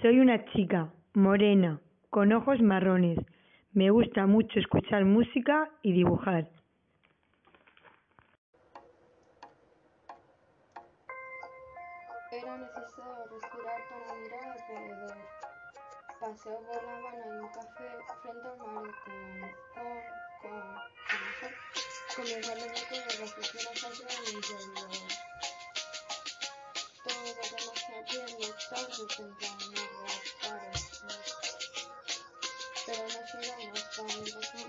Soy una chica morena, con ojos marrones. Me gusta mucho escuchar música y dibujar. Era necesario respirar para mirar alrededor. Paseo por La Habana en un café frente al malecón. Con, con, con, comienza el recuerdo de las bien, tarde temprano aparecer. Pero no llegamos cuando comenzó